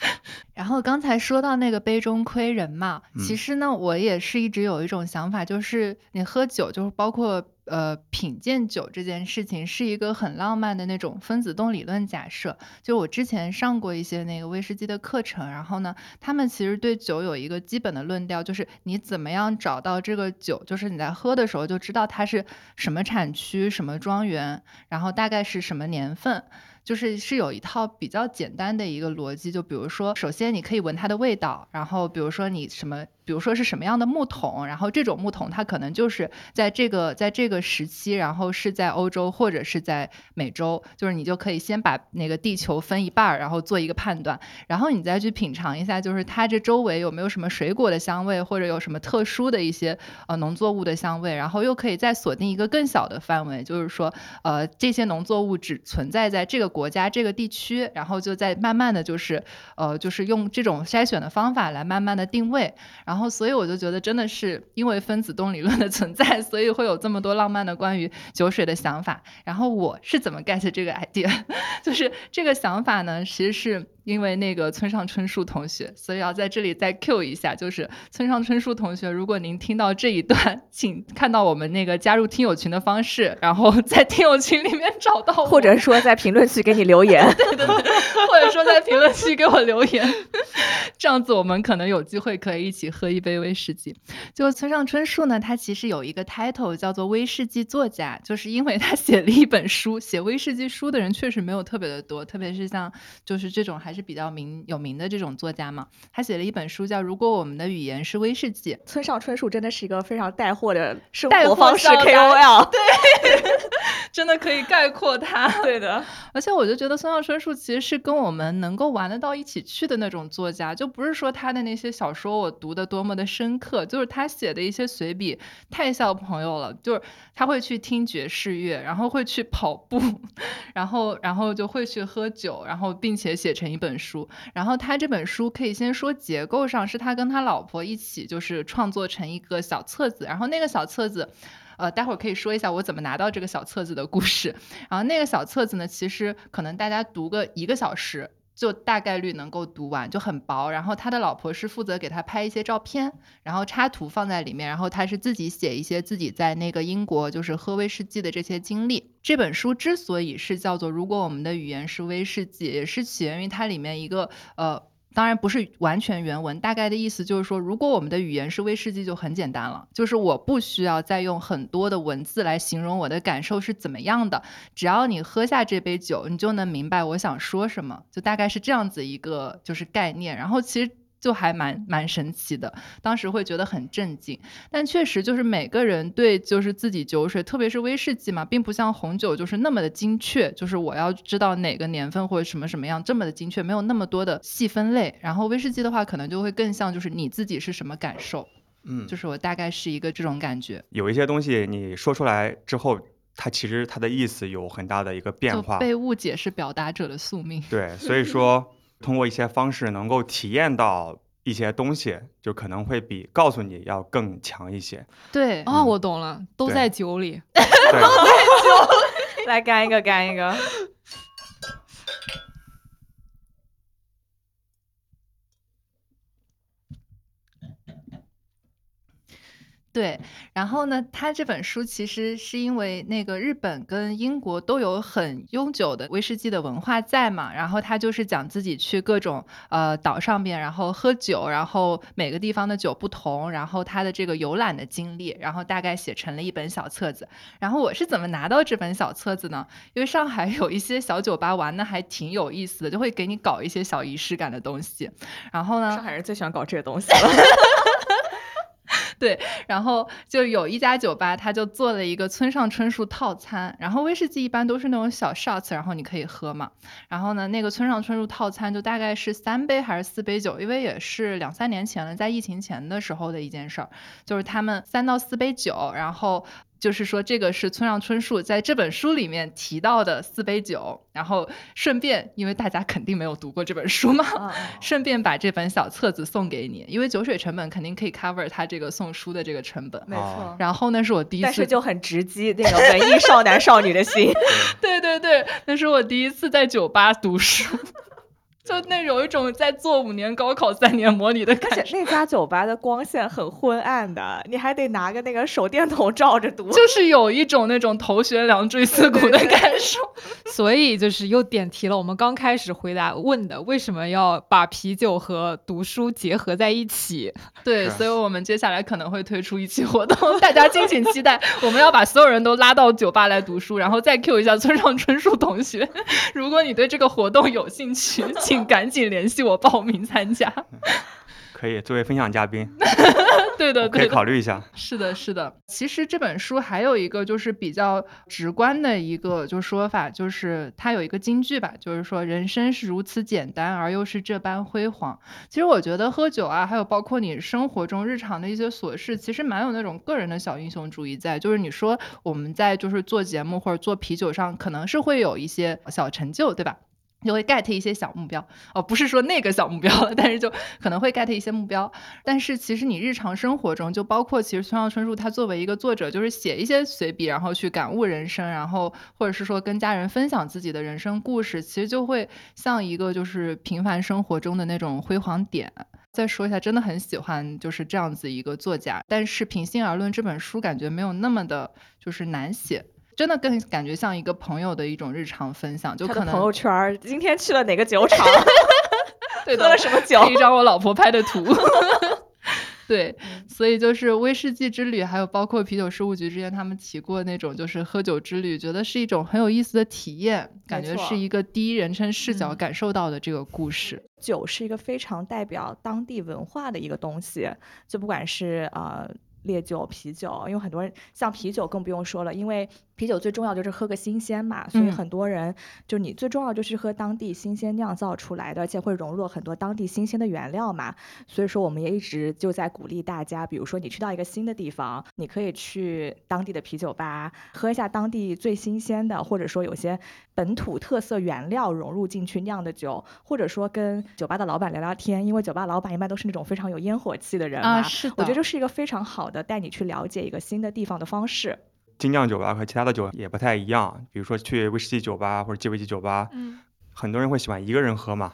Speaker 1: 然后刚才说到那个杯中窥人嘛，其实呢，我也是一直有一种想法，就是你喝酒，就是包括呃品鉴酒这件事情，是一个很浪漫的那种分子动理论假设。就我之前上过一些那个威士忌的课程，然后呢，他们其实对酒有一个基本的论调，就是你怎么样找到这个酒，就是你在喝的时候就知道它是什么产区、什么庄园，然后大概是什么年份。就是是有一套比较简单的一个逻辑，就比如说，首先你可以闻它的味道，然后比如说你什么。比如说是什么样的木桶，然后这种木桶它可能就是在这个在这个时期，然后是在欧洲或者是在美洲，就是你就可以先把那个地球分一半儿，然后做一个判断，然后你再去品尝一下，就是它这周围有没有什么水果的香味，或者有什么特殊的一些呃农作物的香味，然后又可以再锁定一个更小的范围，就是说呃这些农作物只存在在这个国家这个地区，然后就在慢慢的就是呃就是用这种筛选的方法来慢慢的定位。后，所以我就觉得，真的是因为分子动理论的存在，所以会有这么多浪漫的关于酒水的想法。然后我是怎么 get 这个 idea？就是这个想法呢，其实是。因为那个村上春树同学，所以要在这里再 Q 一下，就是村上春树同学，如果您听到这一段，请看到我们那个加入听友群的方式，然后在听友群里面找到我，
Speaker 3: 或者说在评论区给你留言，
Speaker 1: 对对对，或者说在评论区给我留言，这样子我们可能有机会可以一起喝一杯威士忌。就村上春树呢，他其实有一个 title 叫做威士忌作家，就是因为他 写了一本书，写威士忌书的人确实没有特别的多，特别是像就是这种还。是比较名有名的这种作家嘛，他写了一本书叫《如果我们的语言是威士忌》。
Speaker 3: 村上春树真的是一个非常带货的生活方式 KOL，
Speaker 1: 对，真的可以概括他。
Speaker 3: 对的，
Speaker 1: 而且我就觉得村上春树其实是跟我们能够玩得到一起去的那种作家，就不是说他的那些小说我读的多么的深刻，就是他写的一些随笔太像朋友了，就是他会去听爵士乐，然后会去跑步，然后然后就会去喝酒，然后并且写成一。本书，然后他这本书可以先说结构上是他跟他老婆一起就是创作成一个小册子，然后那个小册子，呃，待会儿可以说一下我怎么拿到这个小册子的故事。然后那个小册子呢，其实可能大家读个一个小时。就大概率能够读完，就很薄。然后他的老婆是负责给他拍一些照片，然后插图放在里面。然后他是自己写一些自己在那个英国就是喝威士忌的这些经历。这本书之所以是叫做《如果我们的语言是威士忌》，也是起源于它里面一个呃。当然不是完全原文，大概的意思就是说，如果我们的语言是威士忌，就很简单了，就是我不需要再用很多的文字来形容我的感受是怎么样的，只要你喝下这杯酒，你就能明白我想说什么，就大概是这样子一个就是概念。然后其实。就还蛮蛮神奇的，当时会觉得很震惊，但确实就是每个人对就是自己酒水，特别是威士忌嘛，并不像红酒就是那么的精确，就是我要知道哪个年份或者什么什么样这么的精确，没有那么多的细分类。然后威士忌的话，可能就会更像就是你自己是什么感受，
Speaker 4: 嗯，
Speaker 1: 就是我大概是一个这种感觉。
Speaker 4: 有一些东西你说出来之后。它其实它的意思有很大的一个变化。
Speaker 1: 被误解是表达者的宿命。
Speaker 4: 对，所以说通过一些方式能够体验到一些东西，就可能会比告诉你要更强一些。
Speaker 1: 对，
Speaker 2: 哦，我懂了，都在酒里。
Speaker 4: 都在酒，
Speaker 3: 来干一个，干一个。
Speaker 1: 对，然后呢，他这本书其实是因为那个日本跟英国都有很悠久的威士忌的文化在嘛，然后他就是讲自己去各种呃岛上边，然后喝酒，然后每个地方的酒不同，然后他的这个游览的经历，然后大概写成了一本小册子。然后我是怎么拿到这本小册子呢？因为上海有一些小酒吧玩的还挺有意思的，就会给你搞一些小仪式感的东西。然后呢，
Speaker 3: 上海人最喜欢搞这些东西了。
Speaker 1: 对，然后就有一家酒吧，他就做了一个村上春树套餐。然后威士忌一般都是那种小 shots，然后你可以喝嘛。然后呢，那个村上春树套餐就大概是三杯还是四杯酒，因为也是两三年前了，在疫情前的时候的一件事儿，就是他们三到四杯酒，然后。就是说，这个是村上春树在这本书里面提到的四杯酒，然后顺便，因为大家肯定没有读过这本书嘛，顺便把这本小册子送给你，因为酒水成本肯定可以 cover 他这个送书的这个成本。
Speaker 3: 没错。
Speaker 1: 然后那是我第一次，
Speaker 3: 但是就很直击那个文艺少男少女的心。
Speaker 1: 对对对，那是我第一次在酒吧读书。就那有一种在做五年高考三年模拟的感觉，
Speaker 3: 而且那家酒吧的光线很昏暗的，你还得拿个那个手电筒照着读，
Speaker 1: 就是有一种那种头悬梁锥刺股的感受。
Speaker 2: 所以就是又点题了，我们刚开始回答问的，为什么要把啤酒和读书结合在一起？
Speaker 1: 对，所以我们接下来可能会推出一期活动，大家敬请期待。我们要把所有人都拉到酒吧来读书，然后再 Q 一下村上春树同学。如果你对这个活动有兴趣，请赶紧联系我报名参加。
Speaker 4: 可以作为分享嘉宾，
Speaker 1: 对的，
Speaker 4: 可以考虑一下。
Speaker 1: 是的，是的。其实这本书还有一个就是比较直观的一个就说法，就是它有一个金句吧，就是说人生是如此简单，而又是这般辉煌。其实我觉得喝酒啊，还有包括你生活中日常的一些琐事，其实蛮有那种个人的小英雄主义在。就是你说我们在就是做节目或者做啤酒上，可能是会有一些小成就，对吧？就会 get 一些小目标哦，不是说那个小目标了，但是就可能会 get 一些目标。但是其实你日常生活中，就包括其实村上春树他作为一个作者，就是写一些随笔，然后去感悟人生，然后或者是说跟家人分享自己的人生故事，其实就会像一个就是平凡生活中的那种辉煌点。再说一下，真的很喜欢就是这样子一个作家。但是平心而论，这本书感觉没有那么的就是难写。真的更感觉像一个朋友的一种日常分享，就可能
Speaker 3: 朋友圈今天去了哪个酒厂，对
Speaker 1: 喝
Speaker 3: 了什么酒，
Speaker 1: 一张我老婆拍的图。对，所以就是威士忌之旅，还有包括啤酒事务局之前他们提过那种就是喝酒之旅，觉得是一种很有意思的体验，感觉是一个第一人称视角感受到的这个故事。
Speaker 3: 酒是一个非常代表当地文化的一个东西，就不管是呃烈酒、啤酒，因为很多人像啤酒更不用说了，因为。啤酒最重要就是喝个新鲜嘛，所以很多人就你最重要就是喝当地新鲜酿造出来的，而且会融入很多当地新鲜的原料嘛。所以说我们也一直就在鼓励大家，比如说你去到一个新的地方，你可以去当地的啤酒吧喝一下当地最新鲜的，或者说有些本土特色原料融入进去酿的酒，或者说跟酒吧的老板聊聊天，因为酒吧老板一般都是那种非常有烟火气的人嘛。
Speaker 1: 是的，
Speaker 3: 我觉得这是一个非常好的带你去了解一个新的地方的方式。
Speaker 4: 精酿酒吧和其他的酒也不太一样，比如说去威士忌酒吧或者鸡尾酒酒吧，嗯，很多人会喜欢一个人喝嘛，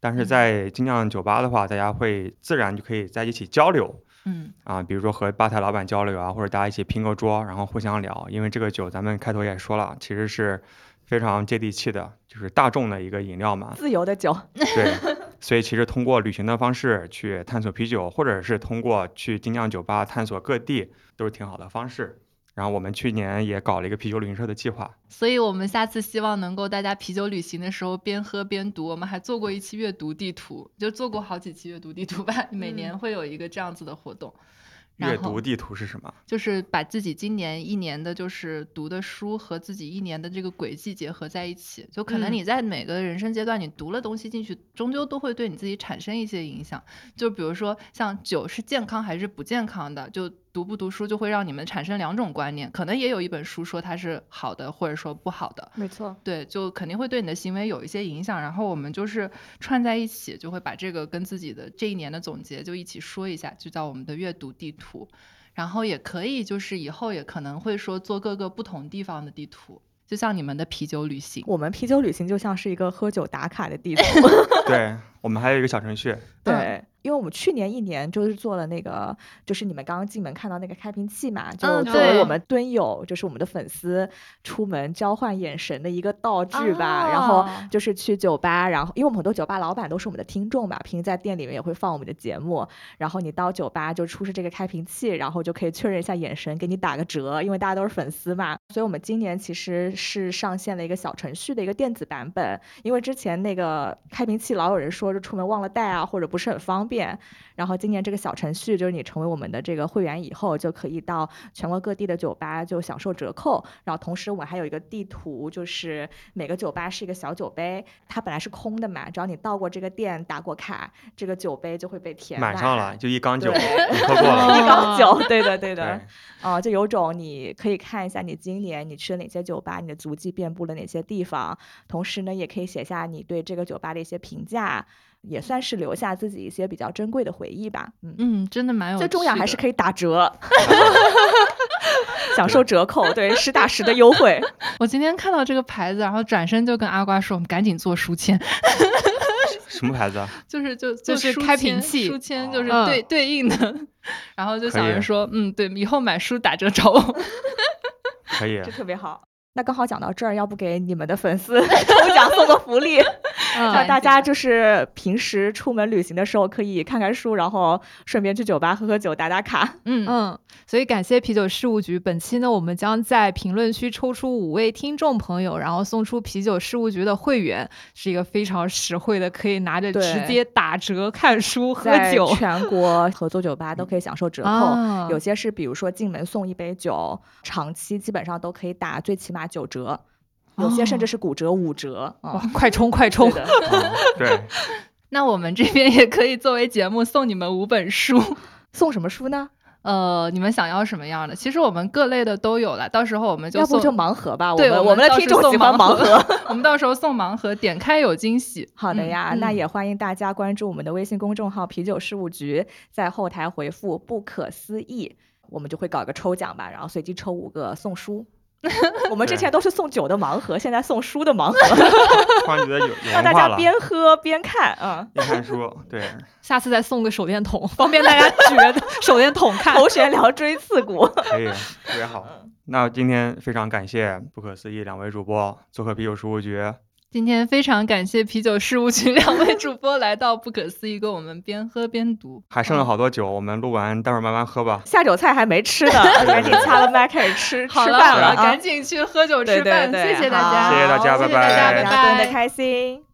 Speaker 4: 但是在精酿酒吧的话，大家会自然就可以在一起交流，
Speaker 1: 嗯，
Speaker 4: 啊，比如说和吧台老板交流啊，或者大家一起拼个桌，然后互相聊，因为这个酒咱们开头也说了，其实是非常接地气的，就是大众的一个饮料嘛，
Speaker 3: 自由的酒，
Speaker 4: 对，所以其实通过旅行的方式去探索啤酒，或者是通过去精酿酒吧探索各地，都是挺好的方式。然后我们去年也搞了一个啤酒旅行社的计划，
Speaker 1: 所以我们下次希望能够大家啤酒旅行的时候边喝边读。我们还做过一期阅读地图，就做过好几期阅读地图吧，每年会有一个这样子的活动。
Speaker 4: 阅读地图是什么？
Speaker 1: 就是把自己今年一年的，就是读的书和自己一年的这个轨迹结合在一起。就可能你在每个人生阶段，你读了东西进去，终究都会对你自己产生一些影响。就比如说，像酒是健康还是不健康的，就。读不读书就会让你们产生两种观念，可能也有一本书说它是好的，或者说不好的。
Speaker 3: 没错，
Speaker 1: 对，就肯定会对你的行为有一些影响。然后我们就是串在一起，就会把这个跟自己的这一年的总结就一起说一下，就叫我们的阅读地图。然后也可以就是以后也可能会说做各个不同地方的地图。就像你们的啤酒旅行，
Speaker 3: 我们啤酒旅行就像是一个喝酒打卡的地图。
Speaker 4: 对我们还有一个小程序。
Speaker 3: 对。因为我们去年一年就是做了那个，就是你们刚刚进门看到那个开瓶器嘛，就作为我们蹲友，就是我们的粉丝出门交换眼神的一个道具吧。然后就是去酒吧，然后因为我们很多酒吧老板都是我们的听众嘛，平时在店里面也会放我们的节目。然后你到酒吧就出示这个开瓶器，然后就可以确认一下眼神，给你打个折，因为大家都是粉丝嘛。所以我们今年其实是上线了一个小程序的一个电子版本，因为之前那个开瓶器老有人说就出门忘了带啊，或者不是很方便。变，然后今年这个小程序就是你成为我们的这个会员以后，就可以到全国各地的酒吧就享受折扣。然后同时我们还有一个地图，就是每个酒吧是一个小酒杯，它本来是空的嘛，只要你到过这个店打过卡，这个酒杯就会被填
Speaker 4: 满上了，就一缸酒，
Speaker 3: 喝过了，一缸酒，对的对的，哦，就有种你可以看一下你今年你去了哪些酒吧，你的足迹遍布了哪些地方，同时呢也可以写下你对这个酒吧的一些评价。也算是留下自己一些比较珍贵的回忆吧。
Speaker 1: 嗯嗯，真的蛮有。
Speaker 3: 最重要还是可以打折，享受折扣，对，实打实的优惠。
Speaker 1: 我今天看到这个牌子，然后转身就跟阿瓜说：“我们赶紧做书签。”
Speaker 4: 什么牌子啊？
Speaker 1: 就是就
Speaker 2: 就是开瓶器，
Speaker 1: 书签就是对对应的。然后就想着说：“嗯，对，以后买书打折找我。”
Speaker 4: 可以，
Speaker 3: 这特别好。那刚好讲到这儿，要不给你们的粉丝 抽奖送个福利，让大家就是平时出门旅行的时候可以看看书，然后顺便去酒吧喝喝酒、打打卡。
Speaker 2: 嗯嗯，所以感谢啤酒事务局，本期呢我们将在评论区抽出五位听众朋友，然后送出啤酒事务局的会员，是一个非常实惠的，可以拿着直接打折看书喝酒，
Speaker 3: 全 国合作酒吧都可以享受折扣，有些是比如说进门送一杯酒，长期基本上都可以打最起码。九折，有些甚至是骨折五折
Speaker 2: 啊！快冲快冲！
Speaker 4: 对，
Speaker 1: 那我们这边也可以作为节目送你们五本书，
Speaker 3: 送什么书呢？
Speaker 1: 呃，你们想要什么样的？其实我们各类的都有了，到时候我们就
Speaker 3: 要不就盲盒吧。
Speaker 1: 对，
Speaker 3: 我们的听众喜欢盲盒，
Speaker 1: 我们到时候送盲盒，点开有惊喜。
Speaker 3: 好的呀，那也欢迎大家关注我们的微信公众号“啤酒事务局”，在后台回复“不可思议”，我们就会搞一个抽奖吧，然后随机抽五个送书。我们之前都是送酒的盲盒，现在送书的盲盒，
Speaker 4: 突然觉得有
Speaker 3: 让大家边喝边看，啊，
Speaker 4: 边看书，对，
Speaker 2: 下次再送个手电筒，方便大家举着 手电筒看，
Speaker 3: 头悬梁锥刺股，
Speaker 4: 可以，特别好。那今天非常感谢不可思议两位主播做客啤酒事务局。
Speaker 1: 今天非常感谢啤酒事务群 两位主播来到不可思议，跟我们边喝边读。
Speaker 4: 还剩了好多酒，我们录完待会儿慢慢喝吧。
Speaker 3: 下酒菜还没吃呢，赶紧掐了麦开始吃吃
Speaker 1: 饭了，赶紧去喝酒吃饭。谢谢大家，
Speaker 4: 谢谢大家，拜拜，
Speaker 1: 大家
Speaker 3: 玩的开心。